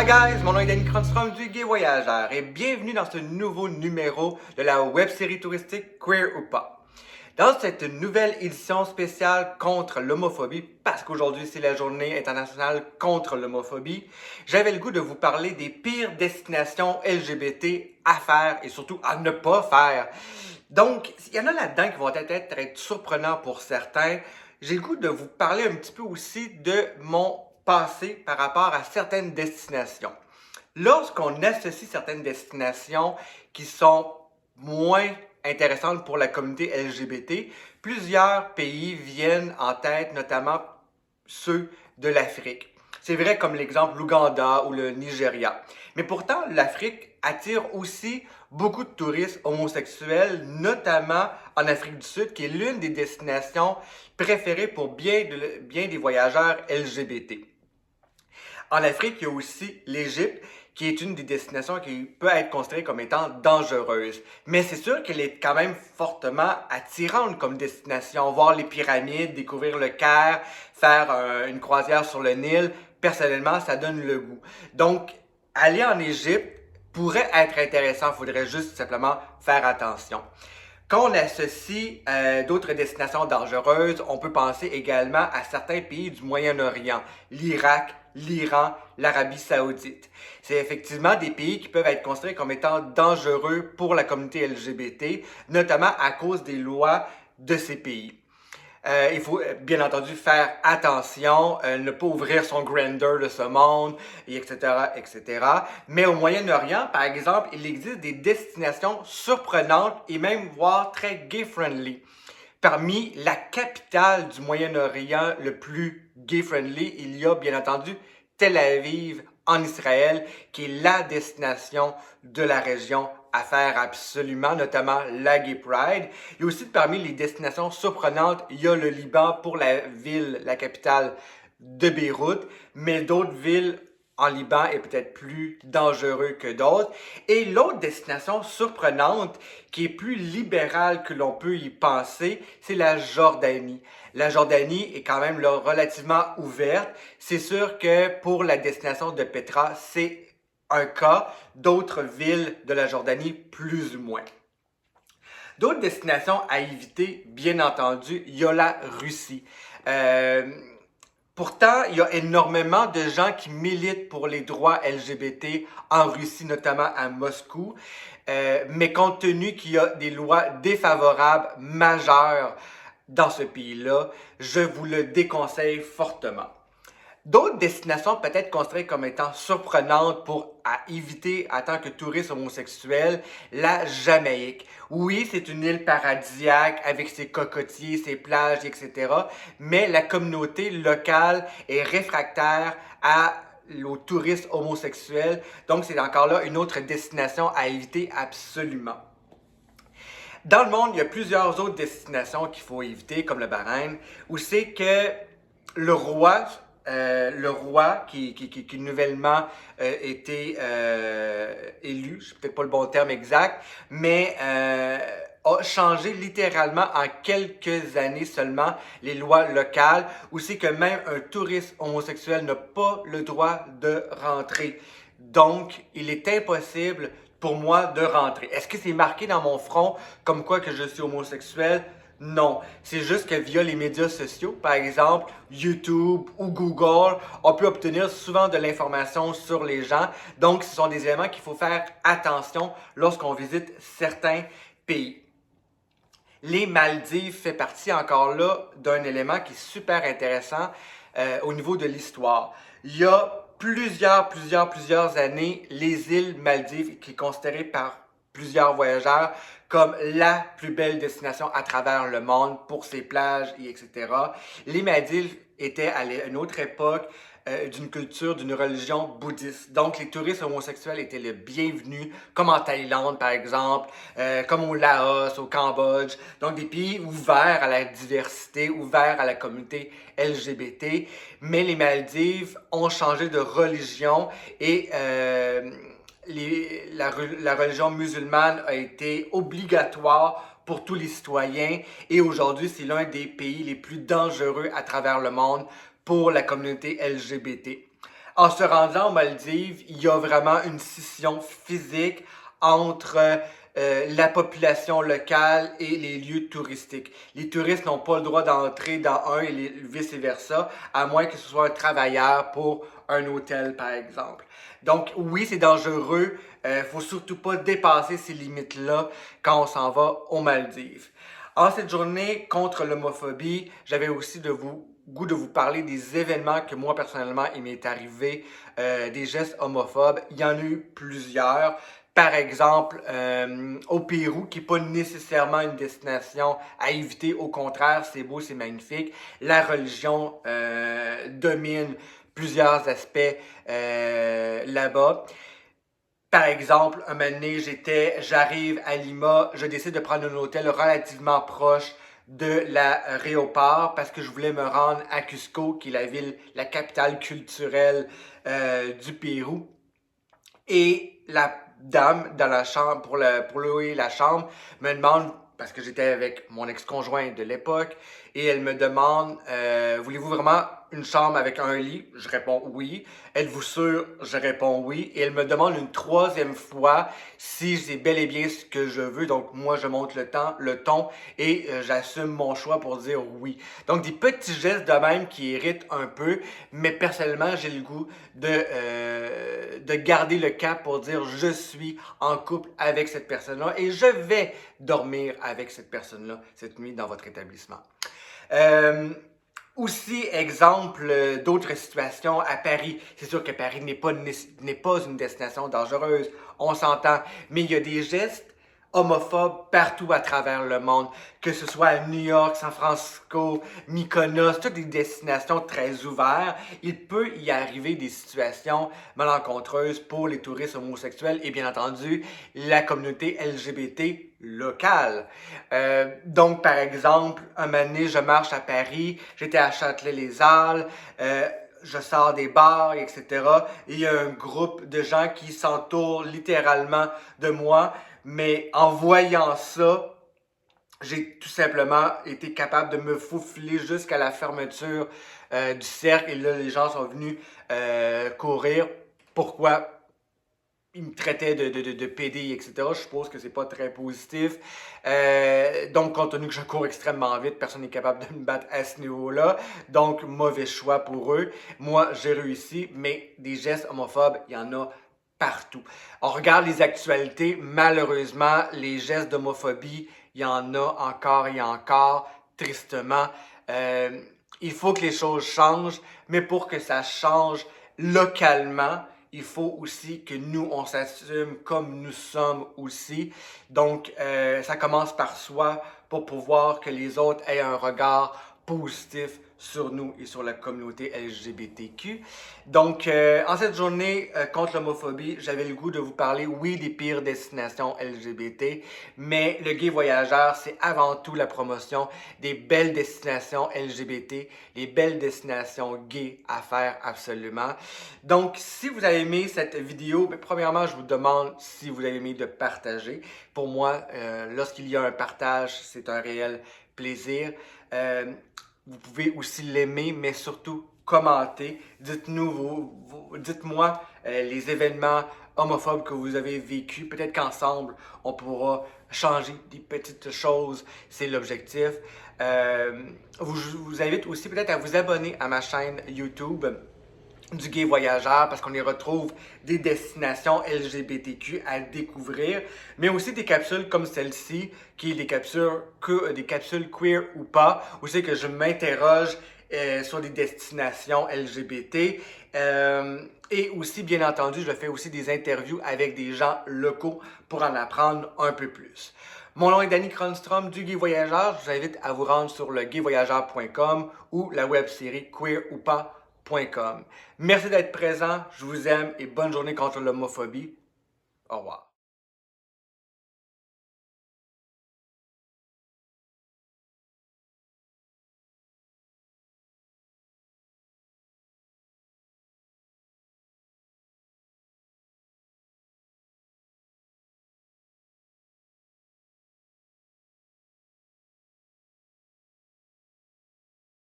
Hi guys, mon nom est Danny Cronstrom du Gay Voyageur et bienvenue dans ce nouveau numéro de la web série touristique Queer ou pas. Dans cette nouvelle édition spéciale contre l'homophobie, parce qu'aujourd'hui c'est la journée internationale contre l'homophobie, j'avais le goût de vous parler des pires destinations LGBT à faire et surtout à ne pas faire. Donc, il y en a là-dedans qui vont peut-être être surprenants pour certains. J'ai le goût de vous parler un petit peu aussi de mon passé par rapport à certaines destinations. Lorsqu'on associe certaines destinations qui sont moins intéressantes pour la communauté LGBT, plusieurs pays viennent en tête, notamment ceux de l'Afrique. C'est vrai comme l'exemple l'Ouganda ou le Nigeria. Mais pourtant, l'Afrique attire aussi beaucoup de touristes homosexuels, notamment en Afrique du Sud, qui est l'une des destinations préférées pour bien, bien des voyageurs LGBT. En Afrique, il y a aussi l'Égypte, qui est une des destinations qui peut être considérée comme étant dangereuse. Mais c'est sûr qu'elle est quand même fortement attirante comme destination. Voir les pyramides, découvrir le Caire, faire une croisière sur le Nil, personnellement, ça donne le goût. Donc, aller en Égypte pourrait être intéressant, il faudrait juste simplement faire attention. Quand on associe euh, d'autres destinations dangereuses, on peut penser également à certains pays du Moyen-Orient, l'Irak, l'Iran, l'Arabie saoudite. C'est effectivement des pays qui peuvent être considérés comme étant dangereux pour la communauté LGBT, notamment à cause des lois de ces pays. Euh, il faut euh, bien entendu faire attention, euh, ne pas ouvrir son grandeur de ce monde, etc., etc. Mais au Moyen-Orient, par exemple, il existe des destinations surprenantes et même voire très gay-friendly. Parmi la capitale du Moyen-Orient le plus gay-friendly, il y a bien entendu Tel Aviv en Israël, qui est la destination de la région à faire absolument, notamment la Gay Pride. A aussi parmi les destinations surprenantes, il y a le Liban pour la ville, la capitale de Beyrouth, mais d'autres villes en Liban est peut-être plus dangereux que d'autres. Et l'autre destination surprenante, qui est plus libérale que l'on peut y penser, c'est la Jordanie. La Jordanie est quand même relativement ouverte. C'est sûr que pour la destination de Petra, c'est un cas, d'autres villes de la Jordanie plus ou moins. D'autres destinations à éviter, bien entendu, il y a la Russie. Euh, pourtant, il y a énormément de gens qui militent pour les droits LGBT en Russie, notamment à Moscou. Euh, mais compte tenu qu'il y a des lois défavorables majeures dans ce pays-là, je vous le déconseille fortement. D'autres destinations peut-être considérées comme étant surprenantes pour éviter en tant que touriste homosexuel, la Jamaïque. Oui, c'est une île paradisiaque avec ses cocotiers, ses plages, etc. Mais la communauté locale est réfractaire à aux touristes homosexuels. Donc, c'est encore là une autre destination à éviter absolument. Dans le monde, il y a plusieurs autres destinations qu'il faut éviter, comme le Bahreïn, où c'est que le roi euh, le roi qui, nouvellement euh, été euh, élu, je peut-être pas le bon terme exact, mais euh, a changé littéralement en quelques années seulement les lois locales, où c'est que même un touriste homosexuel n'a pas le droit de rentrer. Donc, il est impossible pour moi de rentrer. Est-ce que c'est marqué dans mon front comme quoi que je suis homosexuel? Non, c'est juste que via les médias sociaux, par exemple YouTube ou Google, on peut obtenir souvent de l'information sur les gens. Donc, ce sont des éléments qu'il faut faire attention lorsqu'on visite certains pays. Les Maldives fait partie encore là d'un élément qui est super intéressant euh, au niveau de l'histoire. Il y a plusieurs, plusieurs, plusieurs années, les îles Maldives, qui est considérées par plusieurs voyageurs comme la plus belle destination à travers le monde pour ses plages et etc. Les Maldives étaient à une autre époque euh, d'une culture, d'une religion bouddhiste. Donc les touristes homosexuels étaient les bienvenus, comme en Thaïlande par exemple, euh, comme au Laos, au Cambodge. Donc des pays ouverts à la diversité, ouverts à la communauté LGBT. Mais les Maldives ont changé de religion et euh, la, religion musulmane a été obligatoire pour tous les citoyens et aujourd'hui c'est l'un des pays les plus dangereux à travers le monde pour la communauté LGBT. en se rendant aux Maldives, il y a vraiment une scission physique entre euh, la population locale et les lieux touristiques. Les touristes n'ont pas le droit d'entrer dans un et vice-versa, à moins que ce soit un travailleur pour un hôtel, par exemple. Donc oui, c'est dangereux. Il euh, faut surtout pas dépasser ces limites-là quand on s'en va aux Maldives. En cette journée contre l'homophobie, j'avais aussi de vous goût de vous parler des événements que moi personnellement il m'est arrivé, euh, des gestes homophobes. Il y en a eu plusieurs. Par exemple, euh, au Pérou, qui n'est pas nécessairement une destination à éviter, au contraire, c'est beau, c'est magnifique. La religion domine plusieurs aspects là-bas. Par exemple, un moment donné, j'étais, j'arrive à Lima, je décide de prendre un hôtel relativement proche de l'aéroport parce que je voulais me rendre à Cusco, qui est la ville, la capitale culturelle euh, du Pérou. Et la dame dans la chambre, pour, le, pour louer la chambre, me demande, parce que j'étais avec mon ex-conjoint de l'époque, et elle me demande, euh, voulez-vous vraiment une chambre avec un lit? Je réponds oui. Êtes-vous sûr? Je réponds oui. Et elle me demande une troisième fois si c'est bel et bien ce que je veux. Donc moi, je monte le temps, le ton et euh, j'assume mon choix pour dire oui. Donc des petits gestes de même qui irritent un peu, mais personnellement, j'ai le goût de, euh, de garder le cap pour dire je suis en couple avec cette personne-là et je vais dormir avec cette personne-là cette nuit dans votre établissement. Euh, aussi, exemple d'autres situations à Paris. C'est sûr que Paris n'est pas, n'est pas une destination dangereuse, on s'entend, mais il y a des gestes homophobes partout à travers le monde, que ce soit à New York, San Francisco, Mykonos, toutes des destinations très ouvertes. Il peut y arriver des situations malencontreuses pour les touristes homosexuels et bien entendu la communauté LGBT locale. Euh, donc, par exemple, un donné, je marche à Paris, j'étais à Châtelet-les-Halles, euh, je sors des bars, etc. Et il y a un groupe de gens qui s'entourent littéralement de moi, mais en voyant ça, j'ai tout simplement été capable de me faufiler jusqu'à la fermeture euh, du cercle. Et là, les gens sont venus euh, courir. Pourquoi? il me traitait de, de, de, PD, etc. Je suppose que c'est pas très positif. Euh, donc, compte tenu que je cours extrêmement vite, personne n'est capable de me battre à ce niveau-là. Donc, mauvais choix pour eux. Moi, j'ai réussi, mais des gestes homophobes, il y en a On regarde les actualités, malheureusement, les gestes d'homophobie, il y en a encore et encore, tristement. Euh, il faut que les choses changent, mais pour que ça change localement, il faut aussi que nous, on s'assume comme nous sommes aussi. Donc, euh, ça commence par soi pour pouvoir que les autres aient un regard positif sur nous et sur la communauté LGBTQ. Donc, euh, en cette journée euh, contre l'homophobie, j'avais le goût de vous parler, oui, des pires destinations LGBT, mais le Gay Voyageur, c'est avant tout la promotion des belles destinations LGBT, les belles destinations gays à faire absolument. Donc, si vous avez aimé cette vidéo, ben, premièrement, je vous demande si vous avez aimé de partager. Pour moi, euh, lorsqu'il y a un partage, c'est un réel plaisir. Euh, vous pouvez aussi l'aimer, mais surtout commenter. Dites-nous, dites-moi euh, les événements homophobes que vous avez vécus. Peut-être qu'ensemble, on pourra changer des petites choses. C'est l'objectif. Euh, je vous invite aussi peut-être à vous abonner à ma chaîne YouTube du gay voyageur parce qu'on y retrouve des destinations LGBTQ à découvrir, mais aussi des capsules comme celle-ci, qui est des capsules, que, des capsules queer ou pas, où c'est que je m'interroge euh, sur des destinations LGBT. Euh, et aussi, bien entendu, je fais aussi des interviews avec des gens locaux pour en apprendre un peu plus. Mon nom est Danny Kronstrom du Gay Voyageur. Je vous invite à vous rendre sur le gayvoyageur.com ou la web série Queer ou pas Merci d'être présent, je vous aime et bonne journée contre l'homophobie. Au revoir.